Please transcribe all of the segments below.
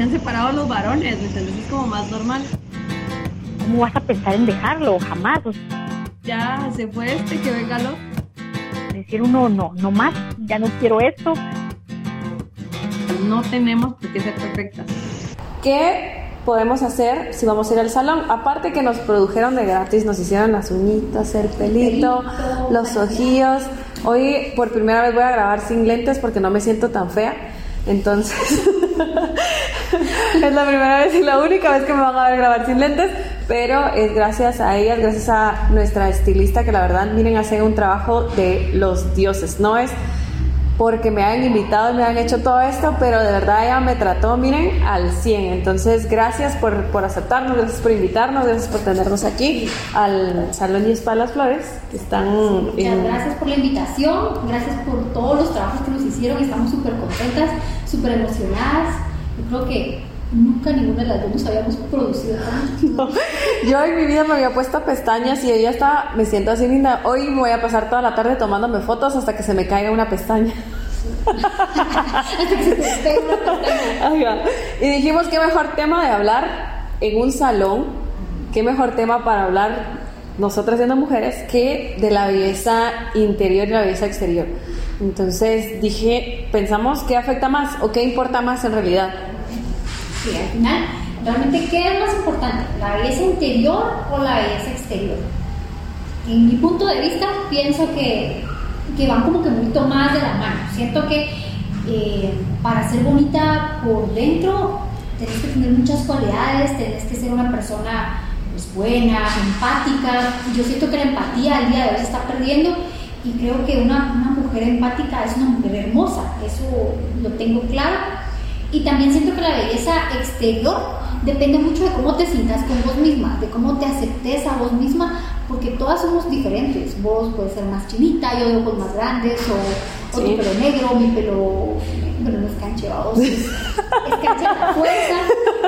se han separado los varones, ¿me entiendes? Es como más normal. ¿Cómo vas a pensar en dejarlo? Jamás. Ya se fue este, que venga lo. Decir uno, no, no más, ya no quiero esto. No tenemos por qué ser perfectas. ¿Qué podemos hacer si vamos a ir al salón? Aparte que nos produjeron de gratis, nos hicieron las uñitas, el pelito, los ojillos. Hoy por primera vez voy a grabar sin lentes porque no me siento tan fea. Entonces, es la primera vez y la única vez que me van a ver grabar sin lentes, pero es gracias a ellas, gracias a nuestra estilista que la verdad, miren, hace un trabajo de los dioses. No es porque me han invitado y me han hecho todo esto, pero de verdad ella me trató, miren, al 100. Entonces, gracias por, por aceptarnos, gracias por invitarnos, gracias por tenernos aquí al Salón y Spa Las Flores, que están... Muchas gracias por la invitación, gracias por todos los trabajos que nos hicieron, estamos súper contentas, súper emocionadas. Creo que nunca ninguna de las dos nos habíamos producido tanto. yo en mi vida me había puesto pestañas y ella está, me siento así linda. Hoy me voy a pasar toda la tarde tomándome fotos hasta que se me caiga una pestaña. Hasta que se una pestaña. Y dijimos qué mejor tema de hablar en un salón, qué mejor tema para hablar nosotras siendo mujeres que de la belleza interior y la belleza exterior. Entonces dije, pensamos qué afecta más o qué importa más en realidad. Sí, al final, realmente, ¿qué es más importante? ¿La belleza interior o la belleza exterior? En mi punto de vista, pienso que, que van como que mucho más de la mano. Siento que eh, para ser bonita por dentro, tenés que tener muchas cualidades, tenés que ser una persona pues, buena, empática. Yo siento que la empatía al día de hoy se está perdiendo y creo que una, una mujer empática es una mujer hermosa, eso lo tengo claro y también siento que la belleza exterior depende mucho de cómo te sientas con vos misma, de cómo te aceptes a vos misma, porque todas somos diferentes. Vos puedes ser más chinita, yo de ojos más grandes, o, o tu pelo negro, mi pelo, bueno, no es cancheado, es, es canche a la fuerza,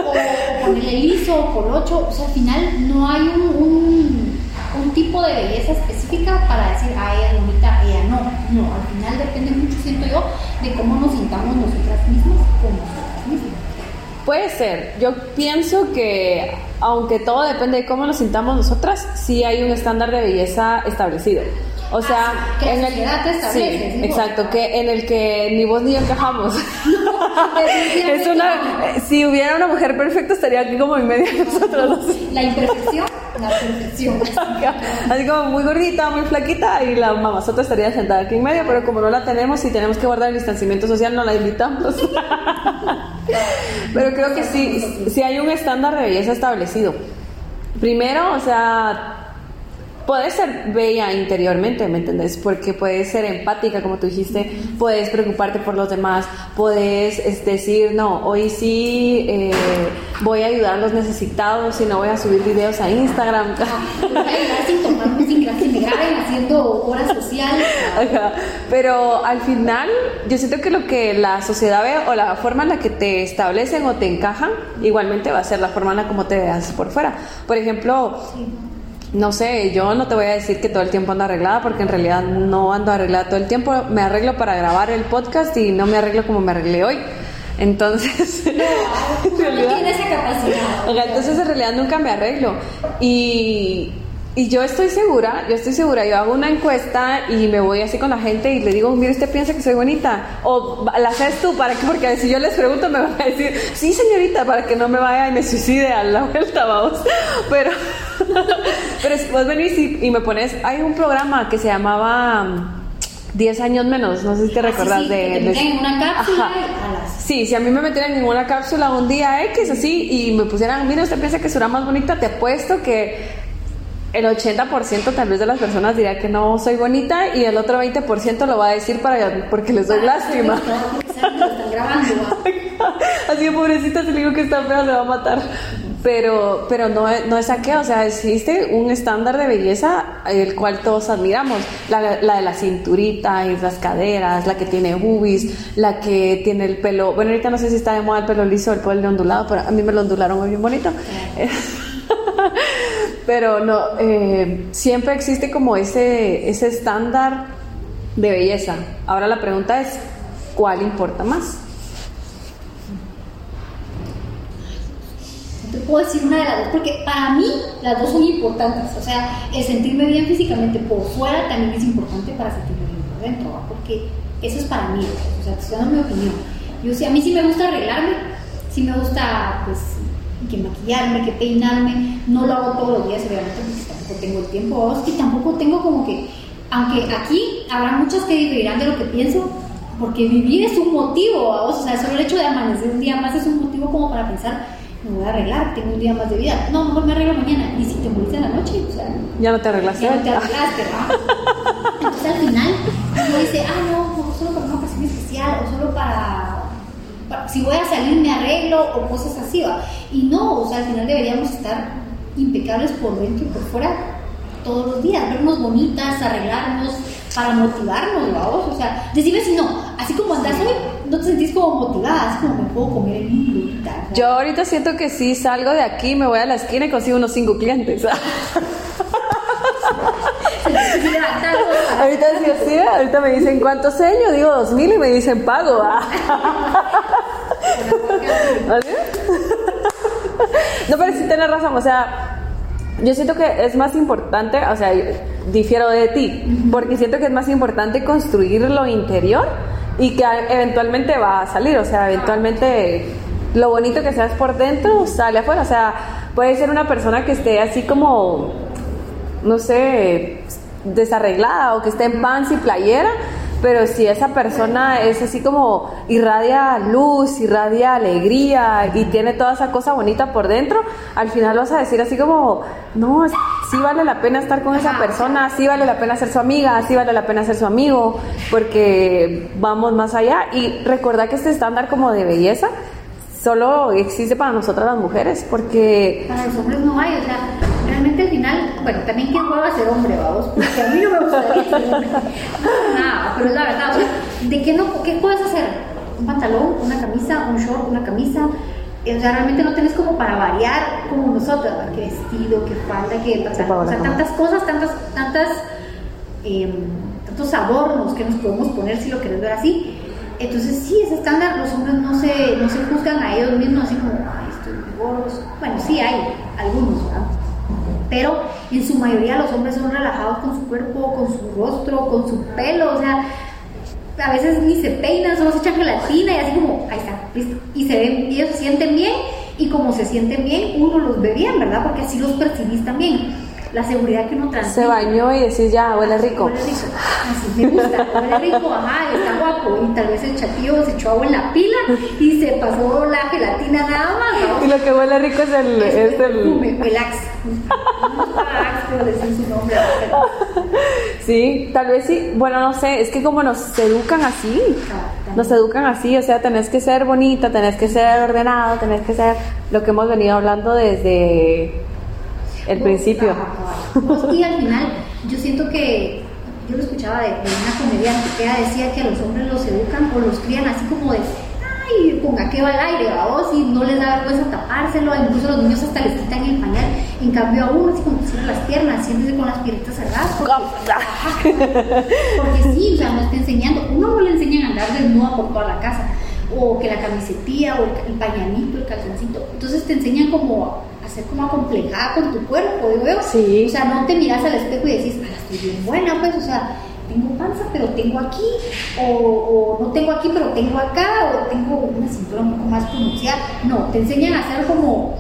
o, ponerle liso, o colocho. O sea, al final no hay un, un, un tipo de belleza específica para decir, ah, ella bonita, ella no. No, al final depende mucho, siento yo, de cómo nos sintamos nosotras mismas con nosotras mismas. Puede ser. Yo pienso que, aunque todo depende de cómo nos sintamos nosotras, sí hay un estándar de belleza establecido. O sea, Ah, sí, que en el establece, sí, exacto, que en el que ni vos ni yo encajamos. es una, si hubiera una mujer perfecta estaría aquí como en medio de nosotros. La imperfección, la perfección. Así como muy gordita, muy flaquita y la mamazota estaría sentada aquí en medio, pero como no la tenemos y tenemos que guardar el distanciamiento social, no la invitamos. pero creo que sí, sí hay un estándar de belleza establecido. Primero, o sea, puedes ser bella interiormente, ¿me entendés? Porque puedes ser empática, como tú dijiste, puedes preocuparte por los demás, puedes es decir, no, hoy sí eh, voy a ayudar a los necesitados y no voy a subir videos a Instagram. Haciendo horas sociales. Pero al final, yo siento que lo que la sociedad ve o la forma en la que te establecen o te encajan, igualmente va a ser la forma en la como te veas por fuera. Por ejemplo, no sé, yo no te voy a decir que todo el tiempo ando arreglada porque en realidad no ando arreglada todo el tiempo. Me arreglo para grabar el podcast y no me arreglo como me arreglé hoy. Entonces, en No realidad- tiene esa capacidad. Entonces en realidad nunca me arreglo. Y, y yo estoy segura, yo estoy segura, yo hago una encuesta y me voy así con la gente y le digo, mire, usted piensa que soy bonita. O la haces tú, ¿para qué? Porque si yo les pregunto me van a decir, sí señorita, para que no me vaya y me suicide a la vuelta, vamos. Pero, pero si vos venís y, y me pones, hay un programa que se llamaba mm, 10 años menos, no sé si te recordás Ah, sí, de... que te de- en una cápsula a las- Sí, si a mí me metieran en una cápsula un día X así y me pusieran, mira, usted piensa que será más bonita, te apuesto que el 80% tal vez de las personas dirá que no soy bonita y el otro 20% lo va a decir para porque les doy lástima. Que grabando. ¿va? Así de pobrecita, si le digo que está fea, se va a matar. Pero, pero no, es- no es a qué, o sea, existe un estándar de belleza el cual todos admiramos. La, la de la cinturita y las caderas, la que tiene boobies, la que tiene el pelo. Bueno, ahorita no sé si está de moda el pelo liso o el pelo ondulado, pero a mí me lo ondularon muy bien bonito. pero no, eh, siempre existe como ese, ese estándar de belleza. Ahora la pregunta es, ¿cuál importa más? te puedo decir una de las dos, porque para mí las dos son importantes. O sea, el sentirme bien físicamente por fuera también es importante para sentirme bien por dentro, porque eso es para mí. O sea, te estoy dando mi opinión. Yo sí, a mí sí me gusta arreglarme, sí me gusta, pues, que maquillarme, que peinarme. No lo hago todos los días, obviamente, porque tampoco tengo el tiempo. Y tampoco tengo como que, aunque aquí habrá muchas que dirán de lo que pienso, porque vivir es un motivo, o sea, solo el hecho de amanecer un día más es un motivo como para pensar, me voy a arreglar, tengo un día más de vida. No, mejor me arreglo mañana. Y si te morís en la noche, o sea, Ya no te arreglaste. ya no te arreglaste, ¿va? Entonces al final uno dice, ah, no, no, solo para una ocasión especial o solo para- si voy a salir me arreglo o cosas así, ¿va? Y no, o sea, al final deberíamos estar impecables por dentro y por fuera todos los días, vernos bonitas, arreglarnos para motivarnos, vamos, o sea, decime si no, así como andás hoy, no te sentís como motivada, así como me puedo comer el mundo o sea, Yo ahorita siento que si salgo de aquí, me voy a la esquina y consigo unos cinco clientes. ahorita sí, sí, ahorita me dicen cuántos años, digo dos mil y me dicen pago. No, pero sí tienes razón, o sea, yo siento que es más importante, o sea, difiero de ti, porque siento que es más importante construir lo interior y que eventualmente va a salir, o sea, eventualmente lo bonito que seas por dentro sale afuera, o sea, puede ser una persona que esté así como, no sé, desarreglada o que esté en pants y playera, pero si esa persona es así como irradia luz, irradia alegría y tiene toda esa cosa bonita por dentro, al final vas a decir así como, no, sí vale la pena estar con esa persona, sí vale la pena ser su amiga, sí vale la pena ser su amigo, porque vamos más allá. Y recordar que este estándar como de belleza solo existe para nosotras las mujeres, porque Para los hombres no hay, o sea, realmente al final, bueno, también qué hueva ser hombre, vamos, porque a mí no me gustaría ser hombre. Pero es la verdad, o sea, ¿de qué, no, qué puedes hacer? Un pantalón, una camisa, un short, una camisa. eh, O sea, realmente no tienes como para variar como nosotros, qué vestido, qué falda, qué pantalón. O sea, tantas cosas, tantas, tantas, eh, tantos adornos que nos podemos poner si lo querés ver así. Entonces, sí, ese estándar, los hombres no se, no se juzgan a ellos mismos así como, ay, estoy muy gordos. Bueno, sí hay algunos, ¿verdad? Pero en su mayoría los hombres son relajados con su cuerpo, con su rostro, con su pelo, o sea, a veces ni se peinan, solo se echan gelatina y así como, ahí está, listo. Y se ven, ellos se sienten bien, y como se sienten bien, uno los ve bien, ¿verdad? Porque así los percibís también. La seguridad que uno transmite. se bañó y decís ya, huele rico. Huele rico. Así me gusta, huele rico, ajá, está guapo. Y tal vez el chatillo se echó agua en la pila y se pasó la gelatina nada más. ¿no? Y lo que huele rico es el... Es Es perfume, el el Axe. Decir su nombre. sí, tal vez sí. Bueno, no sé, es que como nos educan así, nos educan así, o sea, tenés que ser bonita, tenés que ser ordenado, tenés que ser lo que hemos venido hablando desde el principio. Ajá. Y al final, yo siento que yo lo escuchaba de, de una comediante que ella decía que a los hombres los educan o los crían así como de, ay, ponga que va al aire, vamos, y no les da vergüenza tapárselo, incluso los niños hasta les quitan el pañal. En cambio, a uno, así como que cierra las piernas, siéntese con las piernitas cerradas. Porque, porque sí, o sea, nos está enseñando, uno no le enseñan a andar desnuda por toda la casa, o que la camisetilla, o el, el pañalito, el calzoncito. Entonces te enseñan como a ser como acomplejada con tu cuerpo, digo yo. Sí. O sea, no te miras al espejo y decís, ah, estoy bien buena, pues, o sea, tengo panza, pero tengo aquí, o, o no tengo aquí, pero tengo acá, o tengo una cintura un poco más pronunciada. No, te enseñan a hacer como,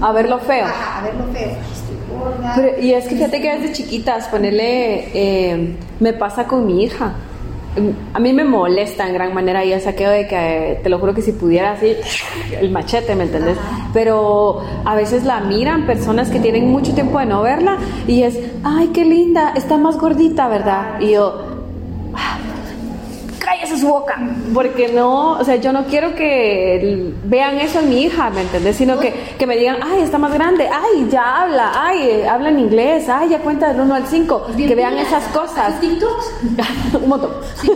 A ver lo feo. ajá, a ver lo feo. Estoy gorda. Pero- y es que fíjate que desde chiquitas, ponerle, eh, me pasa con mi hija. A mí me molesta en gran manera y el saqueo de que, te lo juro que si pudiera así, el machete, ¿me entendés? Ajá. Pero a veces la miran personas que tienen mucho tiempo de no verla y es, ay, qué linda, está más gordita, ¿verdad? Y yo, "Ah, cállese su boca, porque no, o sea, yo no quiero que vean eso en mi hija, ¿me entendés? Sino que, que me digan, ay, está más grande, ay, ya habla, ay, eh, habla en inglés, ay, ya cuenta del 1 al 5, Bien que vean esas cosas. ¿Haces TikToks? Un montón. Sí,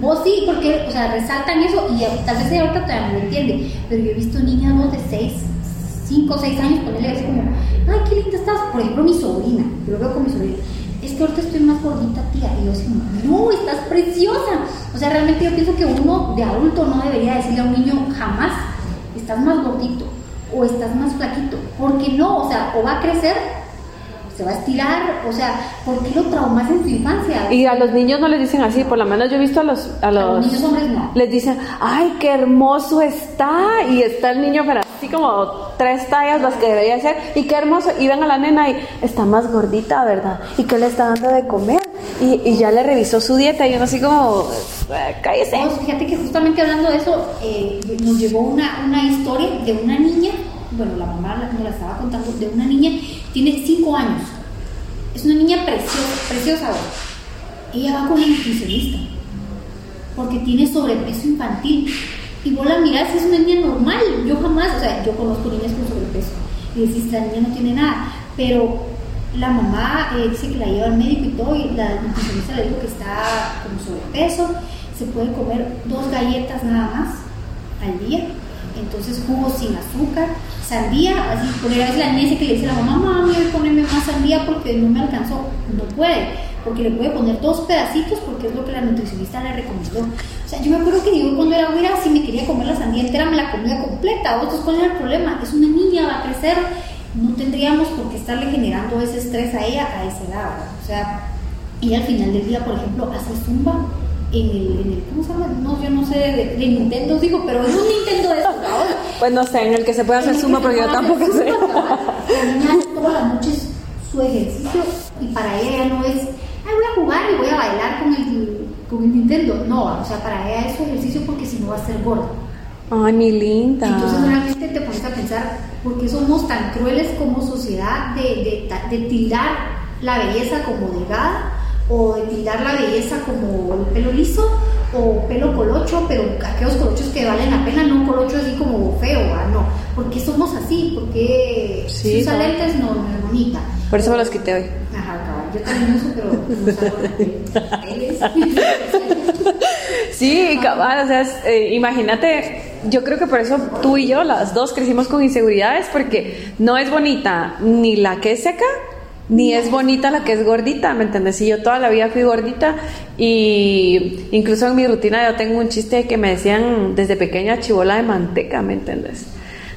vos sí, porque, o sea, resaltan eso y tal vez ella ahorita todavía no lo entiende, pero yo he visto niñas ¿no? de 6, 5 6 años ponerle así como, ay, qué linda estás. Por ejemplo, mi sobrina, yo lo veo con mi sobrina, es que ahorita estoy más gordita, tía. Y yo así no, estás preciosa. O sea, realmente yo pienso que uno de adulto no debería decirle a un niño jamás, estás más gordito. o estás más flaquito. Porque no, o sea, o va a crecer, se va a estirar, o sea, ¿por qué lo traumas en su infancia? Y a los niños no les dicen así, por lo menos yo he visto a los... A los, A los niños hombres no. Les dicen, ay, qué hermoso está. Y está el niño, pero así como tres tallas las que debería ser. Y qué hermoso. Y ven a la nena y está más gordita, ¿verdad? ¿Y qué le está dando de comer? Y, y ya le revisó su dieta y uno así como, "Eh, cállese. No, fíjate que justamente hablando de eso, eh, nos llegó una, una historia de una niña, bueno, la mamá nos la estaba contando, de una niña, tiene 5 años. Es una niña preciosa, preciosa. Ella va con una nutricionista porque tiene sobrepeso infantil. Y vos la mirás, es una niña normal. Yo jamás, o sea, yo conozco niñas con sobrepeso. Y decís, la niña no tiene nada. Pero la mamá eh, dice que la lleva al médico y todo, y la nutricionista le dijo que está con sobrepeso. Se puede comer dos galletas nada más al día. Entonces, jugo sin azúcar, sandía. Así, por a veces la niña dice que le dice a la mamá, mami, voy a ponerme más sandía porque no me alcanzó. No puede porque le puede poner dos pedacitos porque es lo que la nutricionista le recomendó. O sea, yo me acuerdo que yo cuando era güera, si me quería comer la sandía entera, me la comía completa. ¿O entonces cuál era el problema? Es una niña, va a crecer, no tendríamos por qué estarle generando ese estrés a ella a esa edad. O sea, ella al final del día, por ejemplo, hace zumba en el, en el ¿cómo se llama? No, yo no sé de, de Nintendo, digo, pero es un Nintendo de esos. Pues no sé, en el que se puede hacer suma, porque yo tampoco sé. La niña hace todas las noches su ejercicio y para ella no es, ay, voy a jugar y voy a bailar con el, con el Nintendo. No, o sea, para ella es su ejercicio porque si no va a ser gorda. Ay, mi linda. Entonces realmente te pones a pensar, ¿por qué somos tan crueles como sociedad de, de, de tildar la belleza como delgada? O de tildar la belleza como el pelo liso o pelo colocho, pero aquellos colochos que valen la pena, no un colocho así como feo, ¿va? no. ¿Por qué somos así? ¿Por qué Sí, si usa no. lentes no, no es bonita? Por eso me los quité hoy. Ajá, cabal. Yo también uso, pero no Sí, cabal, o sea, eh, imagínate, yo creo que por eso tú y yo, las dos, crecimos con inseguridades, porque no es bonita ni la que es seca, ni es bonita la que es gordita, ¿me entiendes? Y yo toda la vida fui gordita y incluso en mi rutina yo tengo un chiste que me decían desde pequeña chivola de manteca, ¿me entiendes?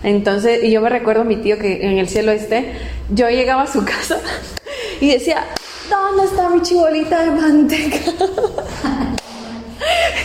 Entonces, y yo me recuerdo a mi tío que en el cielo este, yo llegaba a su casa y decía, ¿dónde está mi chibolita de manteca?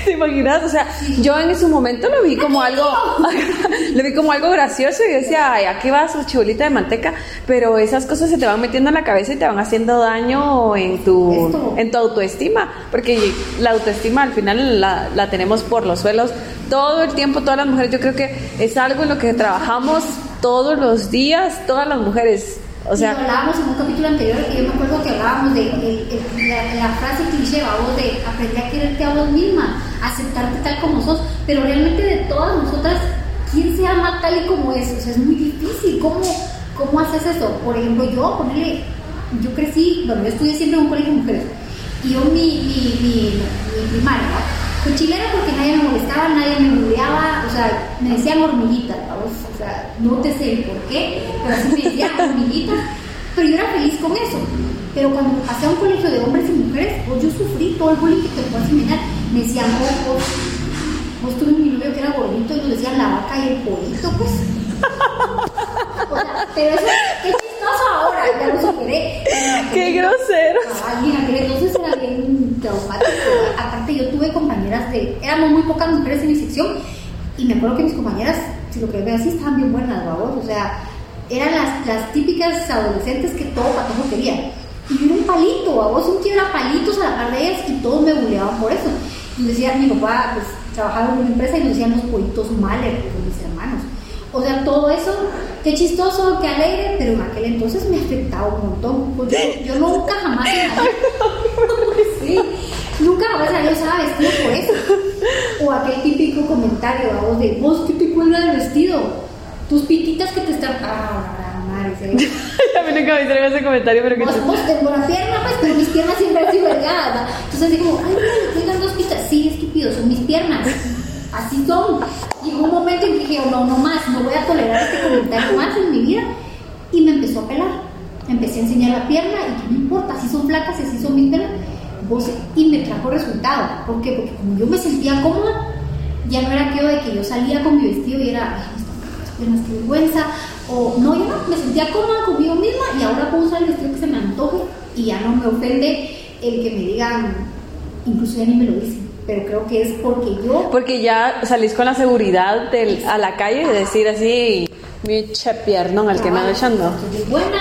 ¿Te imaginas? O sea, yo en su momento lo vi como algo, lo vi como algo gracioso y decía, ay, aquí va su chibolita de manteca, pero esas cosas se te van metiendo en la cabeza y te van haciendo daño en tu, en tu autoestima, porque la autoestima al final la, la tenemos por los suelos todo el tiempo, todas las mujeres, yo creo que es algo en lo que trabajamos todos los días, todas las mujeres, o y sea, hablábamos en un capítulo anterior que yo me acuerdo que hablábamos de la, la frase cliché, vamos, de aprender a quererte a vos misma, aceptarte tal como sos, pero realmente de todas nosotras, ¿quién se ama tal y como es? O sea, es muy difícil, ¿cómo, cómo haces eso? Por ejemplo, yo, ponerle, yo crecí, bueno, yo estudié siempre en un colegio de mujeres, y yo mi, mi, mi, mi primaria, ¿no? Fue chilera porque nadie me molestaba, nadie me bulleaba, o sea, me decían hormiguita, vamos, o sea, no te sé el por qué, pero así me decían hormiguita, pero yo era feliz con eso. Pero cuando pasé a un colegio de hombres y mujeres, pues yo sufrí todo el bullying que te puedas imaginar. Me decían, oh, vos, vos tuve mi novio que era gordito y nos decían la vaca y el pollito, pues. O sea, pero eso, qué chistoso ahora, ya lo superé. qué grosero. Ay, en aquel entonces era bien traumático. Aparte, yo tuve compañeras de. Éramos muy pocas mujeres en mi sección. Y me acuerdo que mis compañeras, si lo que veo así, estaban bien buenas, babos. O sea, eran las, típicas adolescentes que todo patojo quería. Y yo era un palito, babos. Un tío era palitos a la par de ellas y todos me buleaban por eso. Y decía, mi papá, pues trabajaba en una empresa y nos decían los pollitos males, pues mis hermanos. O sea, todo eso, qué chistoso, qué alegre, pero en aquel entonces me afectaba un montón. Yo, yo nunca jamás en la vida- Sí, la usaba vestido por eso. O aquel típico comentario, vamos, de vos, ¿qué te cuelga del vestido? Tus pititas que te están. Ah, la madre, ¿sí? A mí nunca me hicieron ese comentario, pero que Vos, vos tengo buena pierna, pues, pero mis piernas siempre delgadas. ¿va? Entonces, así como, ay, mira, cuelgan dos pitas. Sí, estúpido, son mis piernas. Así son. Llegó un momento en que dije, no, no más, no voy a tolerar este comentario más en mi vida. Y me empezó a pelar. Empecé a enseñar la pierna y que no importa, si son flacas y así son mis piernas. Vos, y me trajo resultado. ¿Por qué? Porque como yo me sentía cómoda, ya no era aquello de que yo salía con mi vestido y era, ay, piernas, qué vergüenza, o no, yo no, me sentía cómoda conmigo misma y ahora puedo usar el vestido que se me antoje y ya no me ofende el que me digan, incluso ya ni me lo dicen, pero creo que es porque yo... Porque ya salís con la seguridad del, a la calle de decir así, mi che piernón al que me ando echando. Soy buena,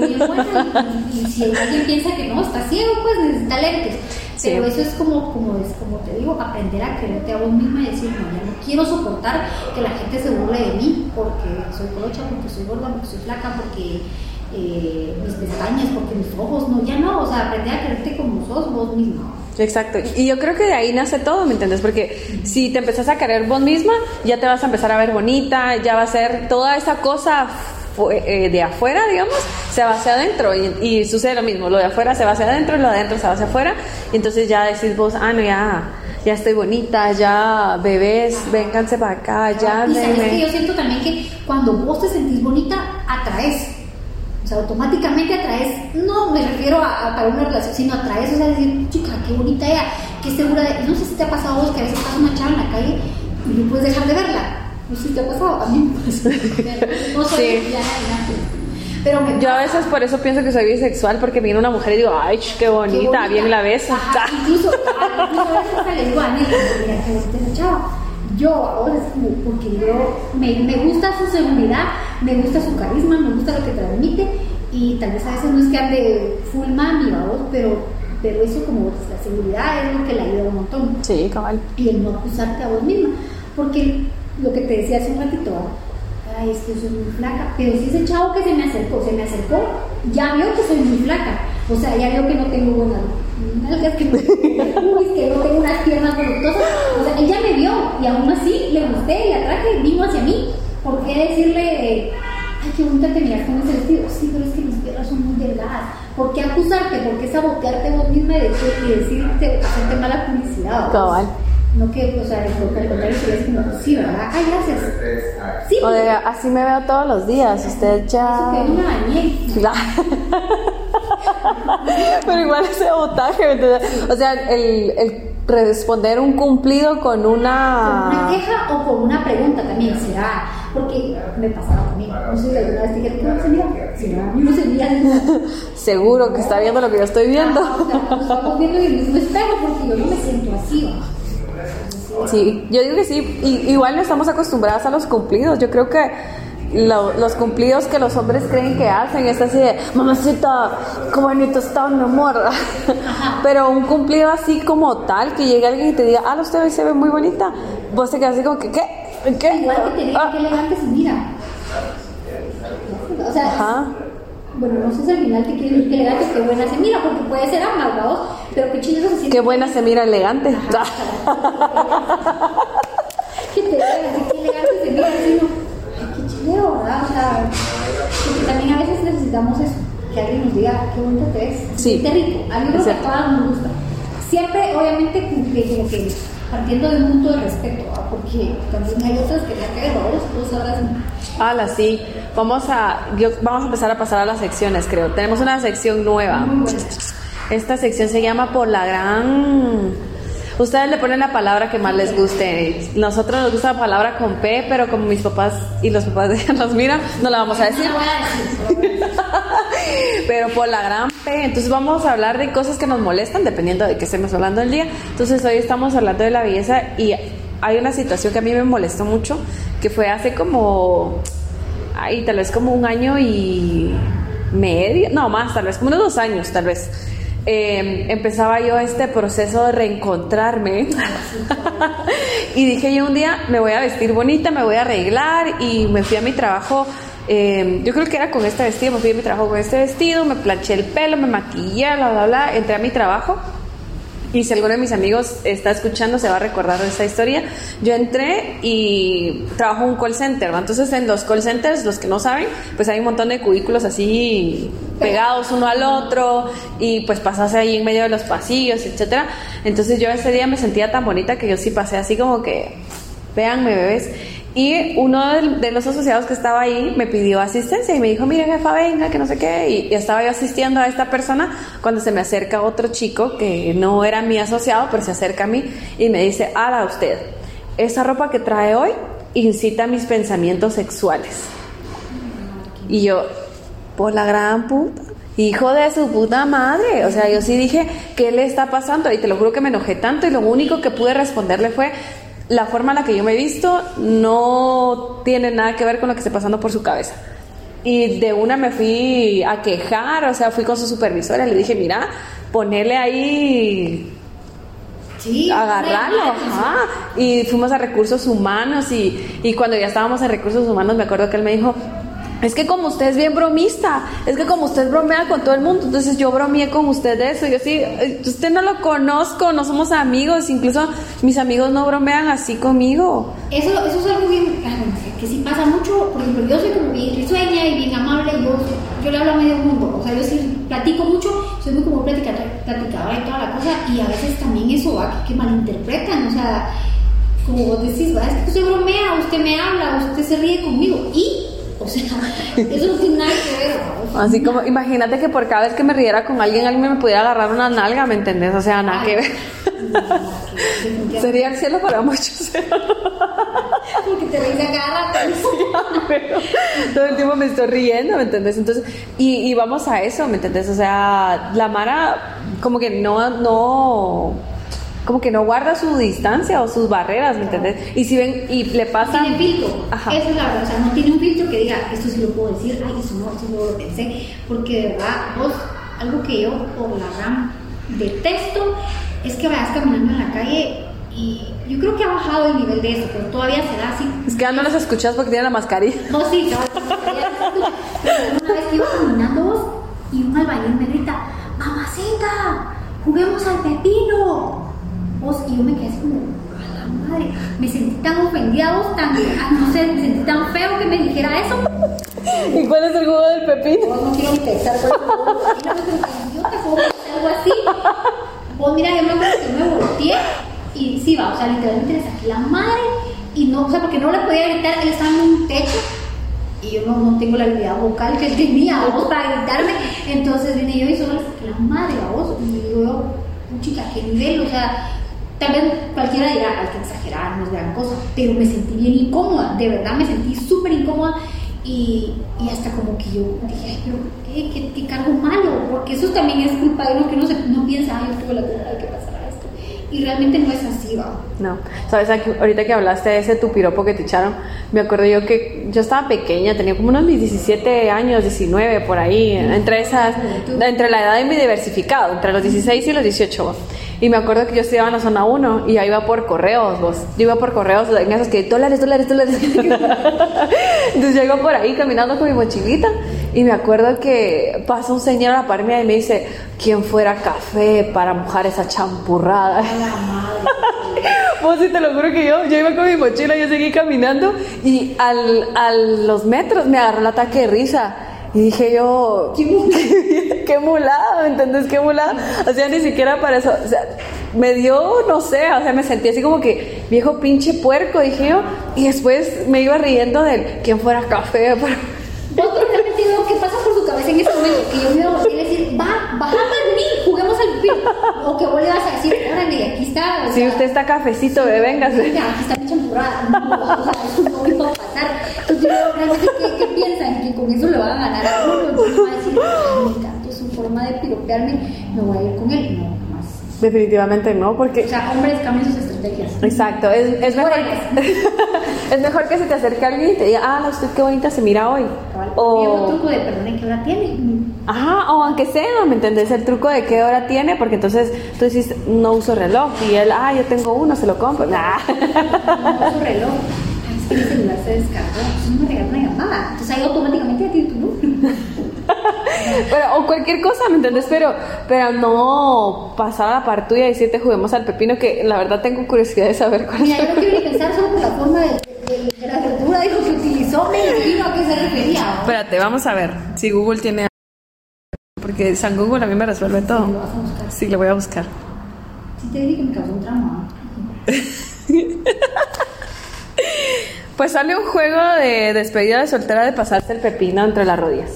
bien buena, y, y si alguien piensa que no, está ciego, pues necesita lentes. Sí. Pero eso es como, como, es, como te digo, aprender a quererte a vos misma y decir, no, ya no quiero soportar que la gente se burle de mí porque soy colocha, porque soy gorda, porque soy flaca, porque eh, mis pestañas, porque mis ojos, no, ya no, o sea, aprender a quererte como sos vos misma. Exacto. Y yo creo que de ahí nace todo, ¿me entiendes? Porque si te empezás a querer vos misma, ya te vas a empezar a ver bonita, ya va a ser toda esa cosa eh, de afuera, digamos, se va hacia adentro. Y, y sucede lo mismo, lo de afuera se va hacia adentro, lo de adentro se va hacia afuera. Y entonces ya decís vos, ah, no, ya, ya estoy bonita, ya bebés, vénganse para acá, ya y sabes que yo siento también que cuando vos te sentís bonita, atraes. O sea, automáticamente atraes, no me refiero a, a para una relación, sino atraes, o sea, decir, chica, qué bonita ella, qué segura de. No sé si te ha pasado a vos que a veces estás una chava en la calle y no puedes dejar de verla. No sé si te ha pasado, a mí me pasa. No soy Sí. lesbiana. Pero me Yo a veces por eso pienso que soy bisexual, porque viene una mujer y digo, ay, qué Qué bonita, bien la ves. Ajá, incluso, ah, incluso a veces hasta le digo a Anel, mira qué bonita esa chava. Yo ahora es como, porque yo, me, me gusta su seguridad, me gusta su carisma, me gusta lo que transmite y tal vez a veces no es que ande full mami, vamos, pero, pero eso como la seguridad es lo que le ayuda un montón Sí, cabal. y el no acusarte a vos misma. Porque lo que te decía hace un ratito, ay, es que soy muy flaca, pero si ese chavo que se me acercó, se me acercó, ya vio que soy muy flaca. O sea, ya vio que no tengo buenas nalgas, que que no tengo unas piernas voluptuosas. O sea, él ya me vio y aún así le gusté, le atraje, vino hacia mí. ¿Por qué decirle, ay, qué bonita te miras con ese vestido? Sí, pero es que mis piernas son muy delgadas. ¿Por qué acusarte? ¿Por qué sabotearte vos misma y decirte, hacerte mala publicidad? Cabal. No que, o sea, al contrario, sería como, sí, ¿verdad? Ay, gracias. Sí, O de, así me veo todos los días, usted que ya... no me bañé. Pero igual ese botaje, ¿me entiendes? O sea, el, el responder un cumplido con Con una una... queja o con una pregunta también, será, porque me pasaba también. No sé si alguna vez dije, ¿qué no se mira? Será, yo no se mira. Seguro que está viendo lo que yo estoy viendo. Ah, o sea, nos estamos viendo en el mismo espejo porque yo no me siento así. Sí, yo digo que sí. Y, igual no estamos acostumbradas a los cumplidos. Yo creo que lo- los cumplidos que los hombres creen que hacen es así de, mamacita, qué bonito está mi amor. Pero un cumplido así como tal, que llegue alguien y te diga, ah, usted hoy se ve muy bonita. Vos te quedas así como que, ¿qué? ¿Qué? Igual que te digan Ah. que elegante se mira. O sea, Ajá. Bueno, no sé si al final te quieren decir que elegante, qué buena se mira, porque puede ser ambas. Pero qué chido se siente. Qué buena se mira elegante. que te vean así que elegante se mira así, ¿no? Ay, qué chido, ¿verdad? O sea, porque también a veces necesitamos eso, que alguien nos diga qué bonito te ves, Sí. qué rico, algo que a todas nos gusta. Siempre, obviamente, cumple, como que partiendo de un punto de respeto. Porque también hay otras que ya que vos, dos horas. Hala, sí. Vamos a, yo- vamos a empezar a pasar a las secciones, creo. Tenemos una sección nueva. Muy buena. Esta sección se llama Por la Gran. Ustedes le ponen la palabra que más les guste. Nosotros nos gusta la palabra con P, pero como mis papás y los papás de ella nos miran, no la vamos a decir. Pero por la gran P. Entonces vamos a hablar de cosas que nos molestan dependiendo de qué estemos hablando el día. Entonces hoy estamos hablando de la belleza y hay una situación que a mí me molestó mucho, que fue hace como, ay, tal vez como un año y medio, no más, tal vez como unos dos años, tal vez. Eh, empezaba yo este proceso de reencontrarme y dije yo un día me voy a vestir bonita, me voy a arreglar y me fui a mi trabajo eh, yo creo que era con este vestido, me fui a mi trabajo con este vestido, me planché el pelo, me maquillé, bla, bla, bla, entré a mi trabajo. Y si alguno de mis amigos está escuchando, se va a recordar de esa historia. Yo entré y trabajo en un call center. Entonces en los call centers, los que no saben, pues hay un montón de cubículos así pegados uno al otro y pues pasas ahí en medio de los pasillos, etcétera. Entonces yo ese día me sentía tan bonita que yo sí pasé así como que, véanme bebés. Y uno de, los asociados que estaba ahí me pidió asistencia y me dijo, mira jefa, venga, que no sé qué. Y, y estaba yo asistiendo a esta persona cuando se me acerca otro chico que no era mi asociado, pero se acerca a mí y me dice, ala usted, esa ropa que trae hoy incita mis pensamientos sexuales. Y yo, por la gran puta. Hijo de su puta madre. O sea, yo sí dije, ¿qué le está pasando? Y te lo juro que me enojé tanto y lo único que pude responderle fue, la forma en la que yo me he visto no tiene nada que ver con lo que esté pasando por su cabeza. Y de una me fui a quejar, o sea, fui con su supervisora y le dije, mira, ponerle ahí Sí, agarrarlo, ajá. Y fuimos a recursos humanos y, y cuando ya estábamos en recursos humanos me acuerdo que él me dijo, es que como usted es bien bromista, es que como usted bromea con todo el mundo, entonces yo bromeé con usted de eso. Yo sí, eh, usted no lo conozco, no somos amigos, incluso mis amigos no bromean así conmigo. Eso, eso es algo bien, que sí pasa mucho. Por ejemplo, yo soy como bien risueña y bien amable. Yo, yo le hablo a medio mundo. O sea, yo sí platico mucho, soy muy como platicadora, y toda la cosa. Y a veces también eso va que, malinterpretan. O sea, como vos decís, ¿va? es que usted bromea, usted me habla, usted se ríe conmigo. Y, o sea, eso no tiene nada que ver. Así como, imagínate que por cada vez que me riera con alguien, alguien me pudiera agarrar una nalga, ¿me entendés? O sea, nada que ver. Sería el cielo para muchos. Porque te reís a cada rato. Pero todo el tiempo me estoy riendo, ¿me entendés? Entonces, y, y vamos a eso, ¿me entendés? O sea, la Mara como que no, no, como que no guarda su distancia o sus barreras, ¿me entendés? Y si ven, y le No pasa... tiene filtro. Ajá. Eso es la verdad. O sea, no tiene un filtro que diga, esto sí lo puedo decir, ay, eso no, eso no lo pensé. Porque de verdad, vos, algo que yo por la RAM detesto es que vayas caminando en la calle y yo creo que ha bajado el nivel de eso, pero todavía se da así. Es que ya no los escuchas porque tienen la mascarilla. No, sí, cabal, pero una vez que iba caminando vos y un albañil me grita, mamacita, juguemos al pepino. Vos, y yo me quedé así como, a la madre, me sentí tan ofendida vos, tan, ah, no sé, me sentí tan feo que me dijera eso. ¿Y cuál es el jugo del pepino? Vos no quiero empezar por yo te puedo decir algo así. Vos mira, yo me acuerdo que yo me volteé y sí va, o sea, literalmente le saqué la madre y no, o sea, porque no le podía gritar, él estaba en un techo y yo no, no tengo la habilidad vocal que él tenía, vos, para gritarme. Entonces vine yo y solo le saqué la madre a vos. Y yo, chica, qué nivel, o sea, tal vez cualquiera dirá, hay que exagerar, no es gran cosa, pero me sentí bien incómoda, de verdad me sentí súper incómoda. Y, y hasta como que yo dije, ay, pero ¿qué, qué, qué cargo malo? Porque eso también es culpa de uno que uno se, no piensa, ay, yo tuve la culpa de pasara esto. Y realmente no es así, va. No, sabes, Aquí- ahorita que hablaste de ese tu piropo que te echaron, me acuerdo yo que yo estaba pequeña, tenía como unos 17 años, 19 por ahí, entre esas, entre la edad de mi diversificado, entre los 16 y los 18. vos. Y me acuerdo que yo estudiaba en la zona 1 y yo iba por correos, vos. Yo iba por correos en esos que dólares, dólares, dólares. Entonces yo iba por ahí caminando con mi mochilita y me acuerdo que pasa un señor a la par mía y me dice, ¿quién fuera café para mojar esa champurrada? Pues sí, te lo juro que yo, yo iba con mi mochila, yo seguí caminando y al, a los metros me agarró el ataque de risa. Y dije yo, qué, qué mulada, ¿me entendés? Qué mulada. O sea, ni siquiera para eso. O sea, me dio, no sé, o sea, me sentí así como que viejo pinche puerco, dije yo. Y después me iba riendo del quién fuera café. Para... Vos realmente digo, ¿qué pasa por su cabeza en ese momento? Que yo me iba a decir, va, bajame de mí, juguemos al pin. O que vos le vas a decir, órale, aquí está. o Si usted está cafecito, bebé, véngase. Aquí está mi champurrada. No, o sea, eso no iba a pasar. Entonces, yo, realmente, ¿qué, ¿qué piensan? Que con eso le van a ganar a uno. Entonces, va a decir, me encanta su forma de piropearme, me voy a ir con él. No. Definitivamente no, porque O sea, hombres cambian sus estrategias. Exacto, es, es, mejor, es mejor que se te acerque alguien y te diga, ah, usted qué bonita se mira hoy. O O, truco de perdón, ¿qué hora tiene? ajá, o aunque sea, ¿me entendés? El truco de qué hora tiene, porque entonces tú dices, no uso reloj, y él, ah, yo tengo uno, se lo compro. Nah. No, su reloj. Es que mi celular se descargó. Entonces no me regaló una llamada. Entonces ahí automáticamente ya tiene tu número. Pero, o cualquier cosa, ¿me entendés? Pero, pero no pasar a la par tuya y decirte juguemos al pepino, que la verdad tengo curiosidad de saber cuál Mira, es. yo no quiero ni pensar solo por la forma de, de- de la verdura dijo que utilizó, me imagino a qué se refería. Espérate, vamos a ver si Google tiene... Porque San Google a mí me resuelve todo. Lo vas a buscar. Sí, lo voy a buscar. Sí te dije que me causó un trauma. Pues sale un juego de despedida de soltera de pasarse el pepino entre las rodillas.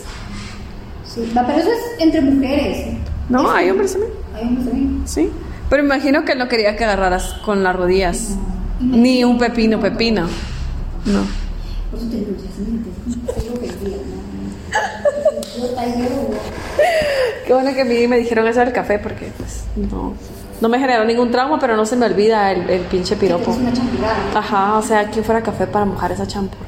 Sí, pero eso es entre mujeres. No, Eso- hay hombres también. Hay hombres también. Sí. Pero imagino que él no quería que agarraras con las rodillas. Ni un pepino, pepino. No. Qué bueno que a mí me dijeron eso del café porque pues no, no me generó ningún trauma, pero no se me olvida el, el pinche piropo. Ajá, o sea, ¿quién fuera café para mojar esa champurrada?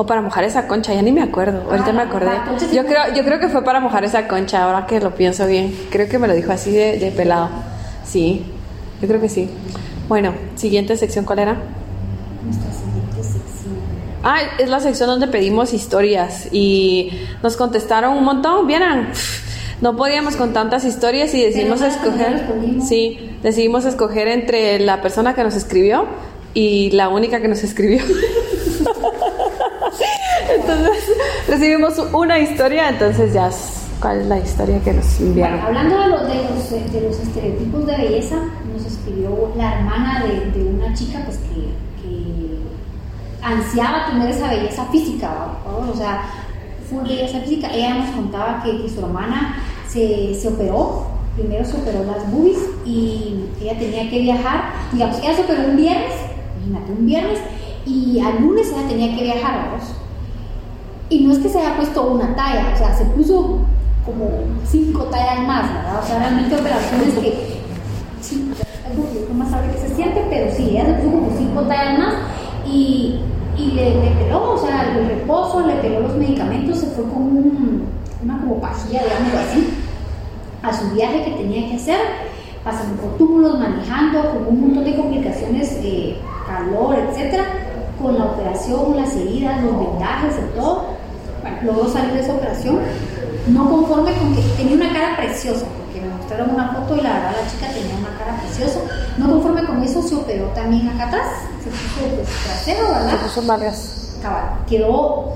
O para mojar esa concha, ya ni me acuerdo. Ahorita Ah, me acordé. concha sí Yo creo, yo creo que fue para mojar esa concha, ahora que lo pienso bien. Creo que me lo dijo así de, de pelado. Sí, yo creo que sí. Bueno, siguiente sección, ¿cuál era? Nuestra siguiente sección. Ah, es la sección donde pedimos historias y nos contestaron un montón. Vieran, no podíamos con tantas historias y decidimos escoger. Sí, decidimos escoger entre la persona que nos escribió y la única que nos escribió. entonces recibimos una historia, entonces ya, ¿cuál es la historia que nos enviaron? hablando de los, de, los, de los estereotipos de belleza, nos escribió la hermana de, una chica pues que, ansiaba tener esa belleza física, o sea, full belleza física. Ella nos contaba que, su hermana se, se operó, primero se operó las boobies y ella tenía que viajar, digamos, ella se operó un viernes, imagínate, un viernes, y al lunes ella tenía que viajar, ¿vamos? Y no es que se haya puesto una talla, o sea, se puso como cinco tallas más, ¿verdad? O sea, realmente operaciones que, sí, algo más sabe que se siente, pero sí, ella se puso como cinco tallas más y, y le, peló, o sea, el reposo, le peló los medicamentos, se fue con un- una como pajilla, digámoslo así, a su viaje que tenía que hacer, pasando por túmulos, manejando, con un montón de complicaciones, eh, calor, etcétera, con la operación, las heridas, los vendajes y todo. Bueno, logró salir de esa operación, no conforme con que tenía una cara preciosa, porque me mostraron una foto y la verdad la chica tenía una cara preciosa. No conforme con eso, se operó también acá atrás, se puso pues, trasero, ¿verdad? Se puso cabal, quedó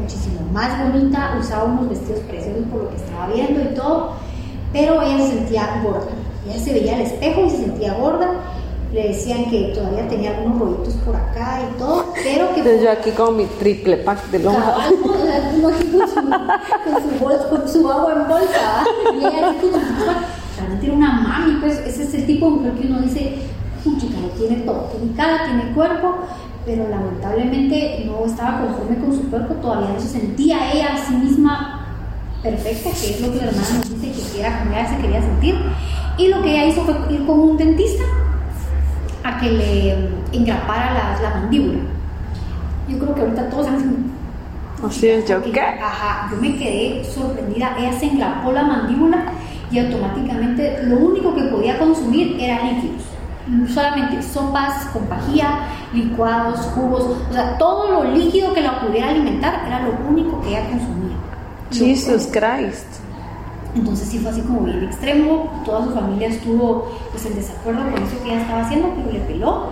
muchísimo más bonita, usaba unos vestidos preciosos por lo que estaba viendo y todo, pero ella se sentía gorda. Ella se veía al espejo y se sentía gorda. Le decían que todavía tenía algunos rollitos por acá y todo, pero que Entonces yo aquí con mi triple pack de lonja. ¿no? Aquí con su, con su, bolsa, con su agua en bolsa, y ella así con su realmente era una mami, pues ese es el tipo de mujer que uno dice, chica, lo tiene todo, tiene cara, tiene cuerpo, pero lamentablemente no estaba conforme con su cuerpo, todavía no se sentía ella a sí misma perfecta, que es lo que la hermana nos dice que era como ella se quería sentir, y lo que ella hizo fue ir con un dentista a que le engrapara la, la mandíbula. Yo creo que ahorita todos han Así es, yo qué. Ajá, yo me quedé sorprendida. Ella se englapó la mandíbula y automáticamente lo único que podía consumir era líquidos. Solamente sopas con pajilla, licuados, jugos, o sea, todo lo líquido que la pudiera alimentar era lo único que ella consumía. Jesus Christ. Entonces sí fue así como bien extremo, toda su familia estuvo pues en desacuerdo con eso que ella estaba haciendo, pero le peló.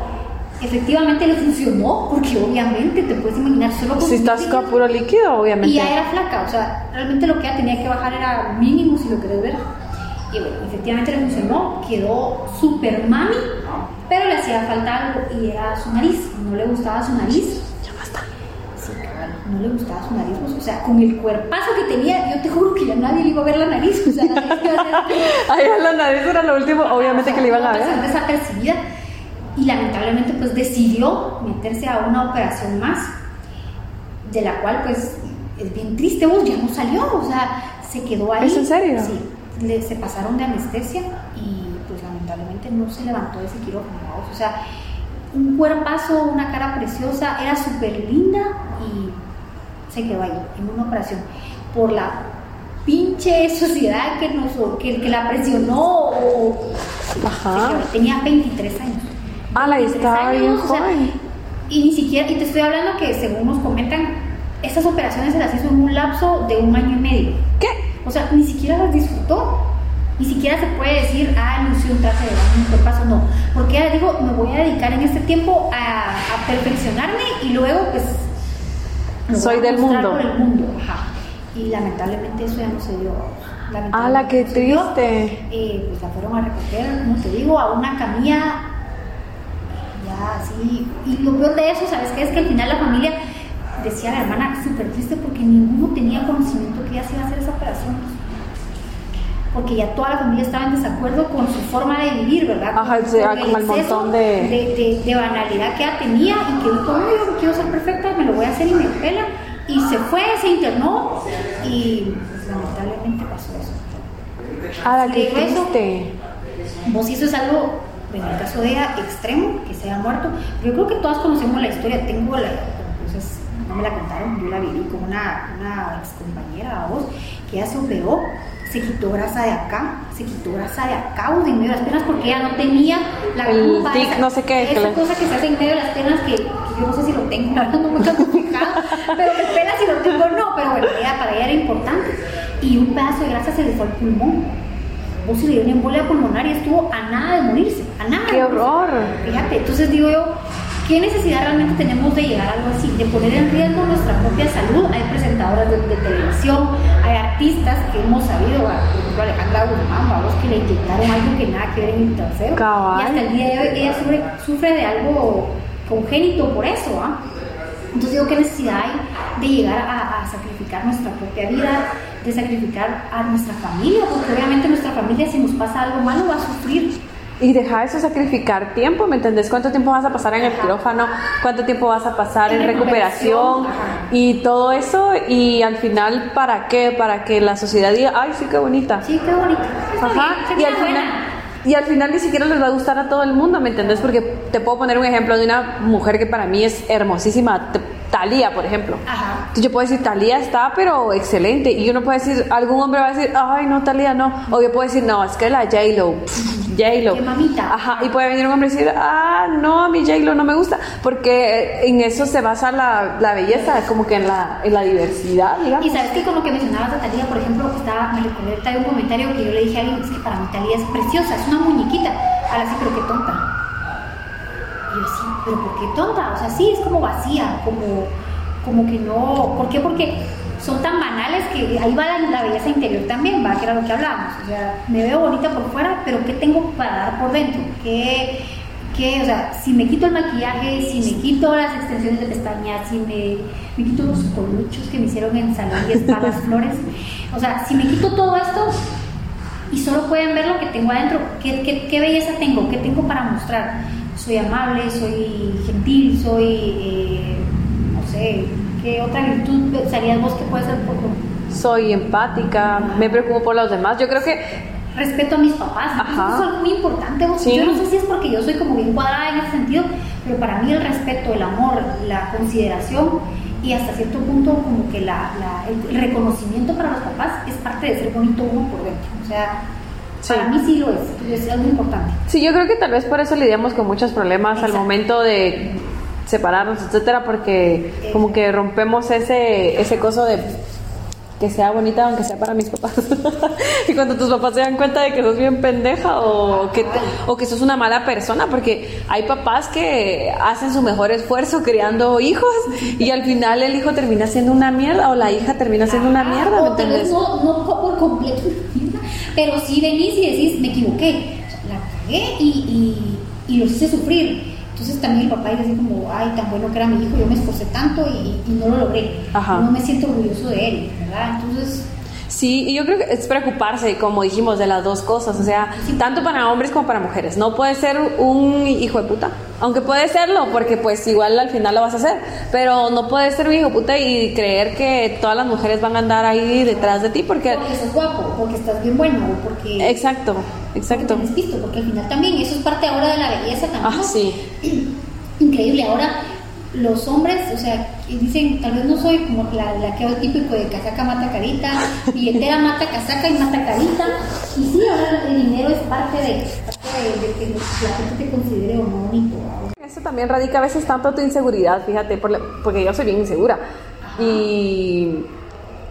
Efectivamente le funcionó, porque obviamente te puedes imaginar solo con Si estás con puro líquido, obviamente. Y ya era flaca, o sea, realmente lo que ella tenía que bajar era mínimo si lo querés ver. Y bueno, efectivamente le funcionó, quedó super mami, pero le hacía falta algo y era su nariz. No le gustaba su nariz. Ya basta. Sí, claro, no le gustaba su nariz. pues, o sea, con el cuerpazo que tenía, yo te juro que ya nadie le iba a ver la nariz. O sea, la nariz iba a Ay, la nariz era lo último, obviamente que le iban a ver. desapercibida y lamentablemente pues decidió meterse a una operación más de la cual pues es bien triste vos ya no salió o sea se quedó ahí ¿Es en serio? sí le, se pasaron de anestesia y pues lamentablemente no se levantó de ese quirófano o sea un cuerpazo una cara preciosa era súper linda y se quedó ahí en una operación por la pinche sociedad que nos que, que la presionó o Ajá. Tenía 23 años. Ah, la 23 estaba bien o sea, joven. y ni siquiera, y te estoy hablando que según nos comentan, estas operaciones se las hizo en un lapso de un año y medio. ¿Qué? O sea, ni siquiera las disfrutó. Ni siquiera se puede decir, ah, lució un traje de baño, un cuerpazo, no. Porque ella dijo, me voy a dedicar en este tiempo a, a perfeccionarme y luego, pues. Lo Soy del mundo. por el mundo. Ajá. Y lamentablemente eso ya no se dio. ¡Hala, qué Lamentablemente no dio. triste! Eh, pues la fueron a recoger, como te digo, a una camilla. Ya, así. Y lo peor de eso, ¿sabes qué? Es que al final la familia decía la hermana súper triste porque ninguno tenía conocimiento porque ya toda la familia estaba en desacuerdo con su forma de vivir, ¿verdad? Ajá, con como el montón de- de, de- de banalidad que ella tenía y que dijo, "No, yo quiero ser perfecta, me lo voy a hacer y me pela. Y se fue, se internó y lamentablemente pasó eso. Ah, la que triste. Vos eso es algo, en el caso de ella, extremo, que se haya muerto. Yo creo que todas conocemos la historia. Tengo la, entonces no me la contaron, yo la viví con una, una ex compañera, vos, que ella se operó, se quitó grasa de acá, se quitó grasa de acá o de en medio de las piernas porque ella no tenía la El culpa tic, esa- no sé qué, que Esa le- cosa que se hace en medio de las piernas que, que yo no sé si lo tengo, la verdad no me he fijado, pero me pela si lo tengo o no, pero bueno, ella, para ella era importante. Y un pedazo de grasa se le fue al pulmón. Vos se le dio una embolia pulmonar y estuvo a nada de morirse, a nada. de ¡Qué horror! Fíjate, entonces digo yo, ¿qué necesidad realmente tenemos de llegar a algo así? De poner en riesgo nuestra propia salud. Hay presentadoras de, de televisión, hay artistas que hemos sabido, a- por ejemplo Alejandra Guzmán, vamos, que le inyectaron algo que nada que ver en el trasero. Y hasta el día de hoy ella sufre, sufre de algo congénito por eso, ¿ah? Entonces digo, ¿qué necesidad hay de llegar a, a sacrificar nuestra propia vida, de sacrificar a nuestra familia? Porque obviamente nuestra familia, si nos pasa algo malo, va a sufrir. Y deja eso sacrificar tiempo, ¿me entendés? ¿Cuánto tiempo vas a pasar en el quirófano? ¿Cuánto tiempo vas a pasar en En recuperación? Y todo eso, y al final, ¿para qué? Para que la sociedad diga, ay, sí, qué bonita. Sí, qué bonito. Está Ajá, y al, final, y al final ni siquiera les va a gustar a todo el mundo, ¿me entendés? Porque te puedo poner un ejemplo de una mujer que para mí es hermosísima, T- Thalía, por ejemplo. Ajá. Yo puedo decir, Talía está, pero excelente. Y uno puede decir, algún hombre va a decir, ay, no, Talía no. O yo puedo decir, no, es que la J-Lo, J-Lo. Qué mamita. Ajá, y puede venir un hombre y decir, ah, no, a mi J-Lo no me gusta. Porque en eso se basa la, la belleza, como que en la, en la diversidad, digamos. Y sabes que con lo que mencionabas de Talía, por ejemplo, estaba, me de un comentario que yo le dije a alguien, es que para mí Talía es preciosa, es una muñequita. Ahora sí, pero qué tonta. Yo sí, pero ¿por qué tonta? O sea, sí, es como vacía, como, como que no. ¿Por qué? Porque son tan banales que ahí va la, la belleza interior también, va, que era lo que hablábamos. O sea, me veo bonita por fuera, pero ¿qué tengo para dar por dentro? ¿Qué, qué, o sea, si me quito el maquillaje, si me quito las extensiones de pestañas, si me, me quito los coluchos que me hicieron en salón y spa las flores, o sea, si me quito todo esto y solo pueden ver lo que tengo adentro, ¿qué, qué, qué belleza tengo? ¿Qué tengo para mostrar? Soy amable, soy gentil, soy, eh, no sé, ¿qué otra virtud pensarías vos que puede ser por Soy empática, me preocupo por los demás. Yo creo que respeto a mis papás. Ajá. Eso es algo muy importante. vos. Sí. Yo no sé si es porque yo soy como bien cuadrada en ese sentido, pero para mí el respeto, el amor, la consideración y hasta cierto punto como que la, el reconocimiento para los papás es parte de ser bonito uno por dentro. O sea, Sí. para mí sí lo es, es algo importante. Sí, yo creo que tal vez por eso lidiamos con muchos problemas al momento de separarnos, etcétera, porque como que rompemos ese ese coso de que sea bonita aunque sea para mis papás. y cuando tus papás se dan cuenta de que sos bien pendeja o que o que sos una mala persona, porque hay papás que hacen su mejor esfuerzo criando hijos y al final el hijo termina siendo una mierda o la hija termina siendo una mierda, ¿me no, no por completo, pero sí venís y decís, me equivoqué, la cagué y, y, y los hice sufrir. Entonces también el papá dice así como, ay, tan bueno que era mi hijo, yo me esforcé tanto y, y no lo logré. Ajá. No me siento orgulloso de él, ¿verdad? Entonces, Sí, y yo creo que es preocuparse, como dijimos, de las dos cosas, o sea, tanto para hombres como para mujeres. No puede ser un hijo de puta, aunque puede serlo, porque pues igual al final lo vas a hacer, pero no puedes ser un hijo de puta y creer que todas las mujeres van a andar ahí detrás de ti, porque... porque sos guapo, porque estás bien bueno, o porque, Exacto, porque exacto. tenés pisto, porque al final también eso es parte ahora de la belleza también. Ah, sí. Increíble, ahora los hombres, o sea, dicen, tal vez no soy como la, la que es típico de casaca mata carita, billetera mata casaca y mata carita, y sí, ahora el dinero es parte de, parte de, de que la gente te considere o no bonito. Eso también radica a veces tanto tu inseguridad, fíjate, por la- porque yo soy bien insegura. Y,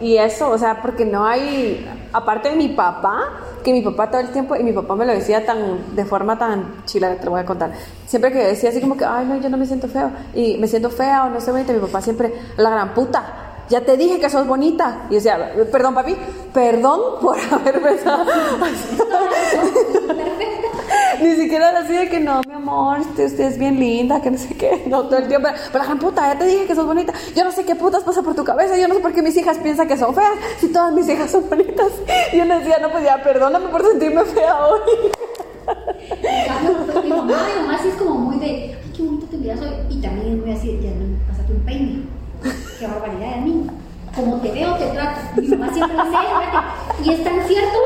y eso, o sea, porque no hay, aparte de mi papá, que mi papá todo el tiempo, y mi papá me lo decía tan, de forma tan chila, te lo voy a contar. Siempre que decía así como que, ay, no, yo no me siento feo, y me siento fea o no sé bonita, mi papá siempre, la gran puta. Ya te dije que sos bonita. Y decía, perdón, papi, perdón por haber pensado. Ni siquiera así de que no, mi amor, usted, usted es bien linda, que no sé qué. No, todo el tiempo. Pero la puta, ya te dije que sos bonita. Yo no sé qué putas pasa por tu cabeza. Yo no sé por qué mis hijas piensan que son feas. Si todas mis hijas son bonitas. Y yo le decía, no, pues ya, perdóname por sentirme fea hoy. Mi mamá, mi mamá sí es como muy de, ay, qué bonita te miras hoy. Y también es muy así, de, Yasmin, pásate un peine. Qué barbaridad, Yasmin. Como te veo, te trato. Mi mamá siempre dice, y es tan cierto,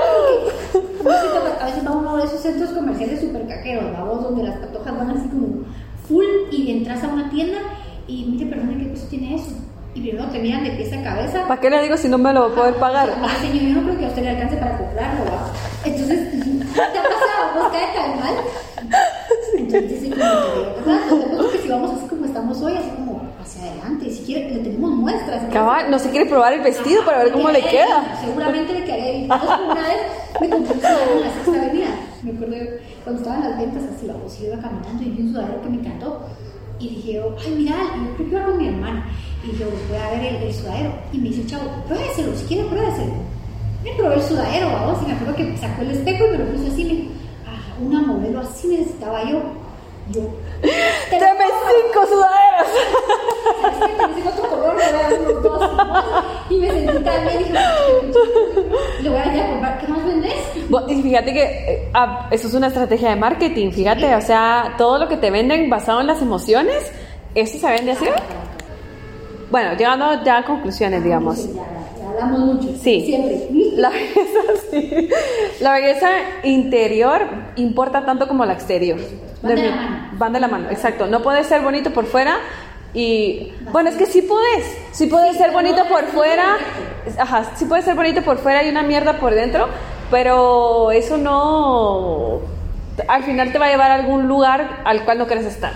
porque a veces va a uno de esos centros comerciales súper caqueros, vamos, donde las patojas van así como full y entras a una tienda y mire, perdón, ¿qué precio tiene eso? Y primero te miran de pies a cabeza ¿Para qué le digo si no me lo voy a poder pagar? Ay, señor, yo no creo que a usted le alcance para comprarlo, ¿va? Entonces, ¿te ha pasado? ¿Vos cae tan mal? Entonces, sí, como que, ¿verdad? Lo que si vamos así como estamos hoy, así como adelante, si quiere, le tenemos muestras. Cabal, no se quiere probar el vestido para ver cómo le queda. Seguramente le quedaría bien. Entonces, una vez me compré un sudadero en la sexta avenida. Me acuerdo cuando estaba en las ventas, así, vamos, yo iba caminando y vi un sudadero que me encantó. Y dije, yo, ay, mira, yo creo que iba con mi hermana. Y "Pues voy a ver el, el sudadero. Y me dice, chavo, pruébeselo, si quiere, pruébeselo. Me probé el sudadero, vamos, y me acuerdo que sacó el espejo y me lo puso así. Me dijo, ah, una modelo así necesitaba yo. Yo, te Deme cinco sudaderas. dice otro color, le voy a dar unos dos. Y me sentí tan bien, dije, le voy a ir a comprar, ¿qué más vendés? Bo- Y fíjate que eh, ah, eso es una estrategia de marketing, fíjate, o sea, todo lo que te venden basado en las emociones, eso se vende así. Bueno, llegando ya a conclusiones, digamos. Hablamos mucho. Sí. Siempre. La belleza, sí. La belleza interior importa tanto como la exterior. Van de la mi- mano. Van de la mano, exacto. No puedes ser bonito por fuera y... Bueno, es que sí puedes. Sí puedes Sí, ser no bonito de- por no de fuera. Ajá, sí puedes ser bonito por fuera y una mierda por dentro, pero eso no... Al final te va a llevar a algún lugar al cual no quieres estar.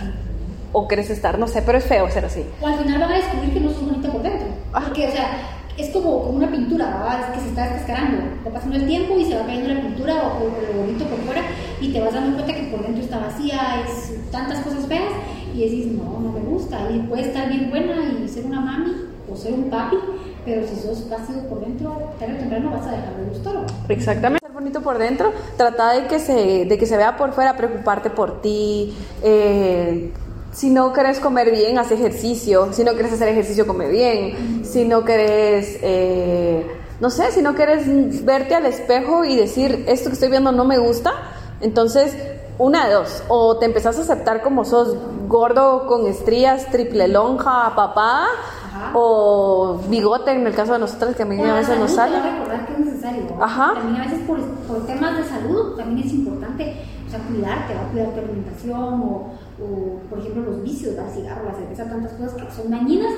O quieres estar, no sé, pero es feo ser así. O al final van a descubrir que no sos bonita por dentro. Porque, o sea, es como, como una pintura, ¿verdad? Es que se está descascarando. Va pasando el tiempo y se va cayendo la pintura o, o lo bonito por fuera y te vas dando cuenta que por dentro está vacía, es tantas cosas feas y decís, no, no me gusta. Y puede estar bien buena y ser una mami o ser un papi, pero si sos vacío por dentro, tarde o temprano vas a dejar de gustar. Exactamente. Ser bonito por dentro, trata de que se, de que se vea por fuera, preocuparte por ti. eh, si no quieres comer bien, haz ejercicio. Si no quieres hacer ejercicio, come bien. Si no quieres, eh, no sé, si no quieres verte al espejo y decir, esto que estoy viendo no me gusta, entonces, una de dos. O te empezás a aceptar como sos gordo con estrías, triple lonja, papada, Ajá. o bigote en el caso de nosotras, que a mí a veces nos sale. recordar que es necesario. Ajá. También a veces por, por temas de salud también es importante, sea, cuidarte, va a cuidar tu alimentación o, o, por ejemplo, los vicios, el cigarro, la cerveza, tantas cosas que son dañinas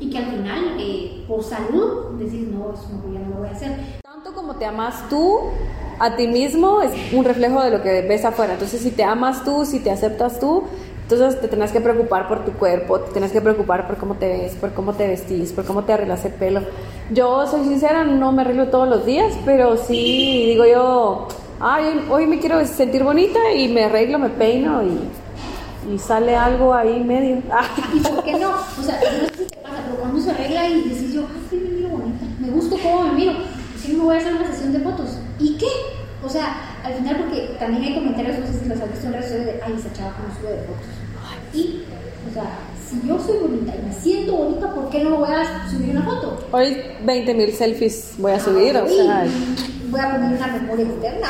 y que al final, eh, por salud, decís, no, eso no, ya no lo voy a hacer. Tanto como te amas tú a ti mismo es un reflejo de lo que ves afuera. Entonces, si te amas tú, si te aceptas tú, entonces te tenés que preocupar por tu cuerpo, te tenés que preocupar por cómo te ves, por cómo te vestís, por cómo te arreglas el pelo. Yo soy sincera, no me arreglo todos los días, pero sí digo yo, ay, hoy me quiero sentir bonita y me arreglo, me peino y, y sale algo ahí medio. ¿Y por qué no? O sea, no sé si te pasa, pero cuando se arregla y decís yo, ay, me miro bonita, me gusto cómo me miro, pues sí me voy a hacer una sesión de fotos. ¿Y qué? O sea, al final, porque también hay comentarios, no sé si los has visto en redes sociales, de, ay, esa chava como sube de fotos. Y, o sea, si yo soy bonita y me siento bonita, ¿por qué no voy a subir una foto? Hoy 20 mil selfies voy a subir, o Uy, sea... voy a poner una memoria externa.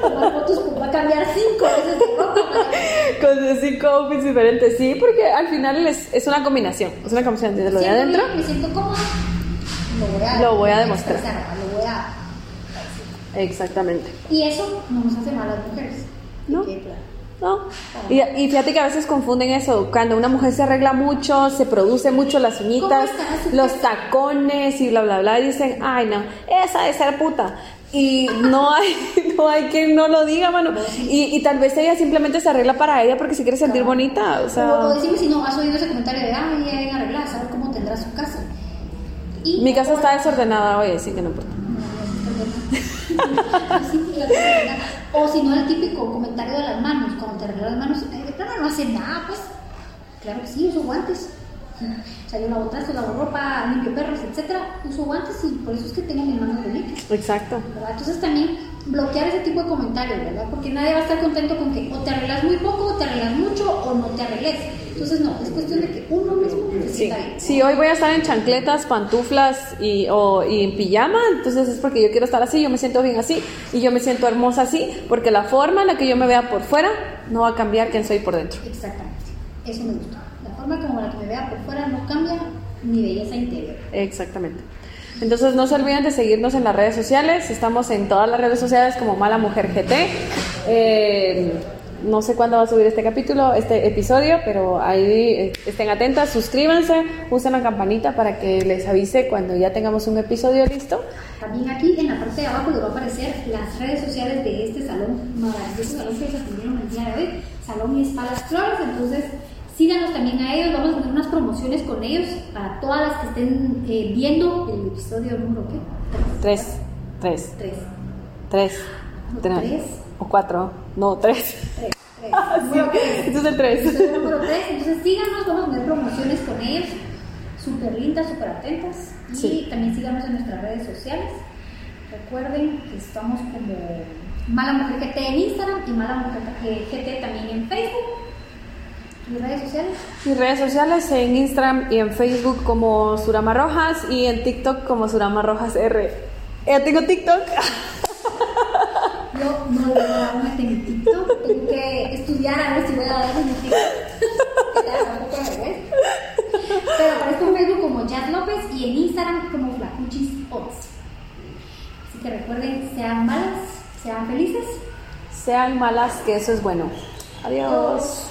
Tomar fotos, pues, va a cambiar cinco veces de ropa. para- Con cinco outfits diferentes, sí, porque al final es, es una combinación, es una combinación de lo de adentro. Me siento cómoda. Lo voy a, Lo voy a demostrar. expresar, Lo voy a Exactamente. Y eso no nos hace mal a las mujeres. No. ¿No? Y, y fíjate que a veces confunden eso, cuando una mujer se arregla mucho, se produce mucho las uñitas, ¿Cómo está su los tacones y bla, bla, bla, y dicen, ay no, esa es ser puta. Y no hay, no hay quien no lo diga, mano. Y, y tal vez ella simplemente se arregla para ella porque se quiere sentir bonita, o O, o sea... decime si no has oído ese comentario de, ay, ella bien arreglada, saber cómo tendrá su casa. Y, Mi casa está desordenada hoy, así que no importa. Sí, la verdad. O si no, el típico comentario de las manos, cuando te arreglas las manos, "Ay, de plano no hace nada, pues. Claro que sí, uso guantes. O sea, yo lavo trastos, lavo ropa, limpio perros, etcétera. Uso guantes y por eso es que tengo mis manos bonitas. Exacto. ¿verdad? Entonces también bloquear ese tipo de comentarios, ¿verdad? Porque nadie va a estar contento con que o te arreglas muy poco, o te arreglas mucho, o no te arregles. Entonces, no, es cuestión de que uno mismo se Sí. sienta bien. Si hoy voy a estar en chancletas, pantuflas y, o, y en pijama, entonces es porque yo quiero estar así, yo me siento bien así y yo me siento hermosa así, porque la forma en la que yo me vea por fuera no va a cambiar quién soy por dentro. Exactamente. Eso me gusta. La forma como la que me vea por fuera no cambia mi belleza interior. Exactamente. Entonces no se olviden de seguirnos en las redes sociales. Estamos en todas las redes sociales como Mala Mujer GT. Eh, no sé cuándo va a subir este capítulo, este episodio, pero ahí eh, estén atentas, suscríbanse, usen la campanita para que les avise cuando ya tengamos un episodio listo. También aquí en la parte de abajo les va a aparecer las redes sociales de este salón maravilloso, salón que se el día de hoy, Salón y Spa Las Flores. Entonces, síganos también a ellos, vamos a tener unas promociones con ellos para todas las que estén eh, viendo el episodio número ¿qué? Tres, tres, Tres. tres, tres, Tres. o cuatro, no, tres. Tres. Tres. Número tres. Este es el tres. Episodio número 3. Entonces síganos, vamos a tener promociones con ellos. Súper lindas, súper atentas. Y Sí. también síganos en nuestras redes sociales. Recuerden que estamos como Mala Mujer GT en Instagram y Mala Mujer GT también en Facebook. ¿Mis redes sociales? Mis redes sociales en Instagram y en Facebook como Surama Rojas y en TikTok como Surama Rojas R. Ya tengo TikTok. Yo no dar una en mi TikTok. Tengo que estudiar a ver si voy a dar en mi TikTok. Pero aparezco en Facebook como Jazz López y en Instagram como Flacuchis Ots. Así que recuerden, sean malas, sean felices. Sean malas, que eso es bueno. Adiós. Adiós.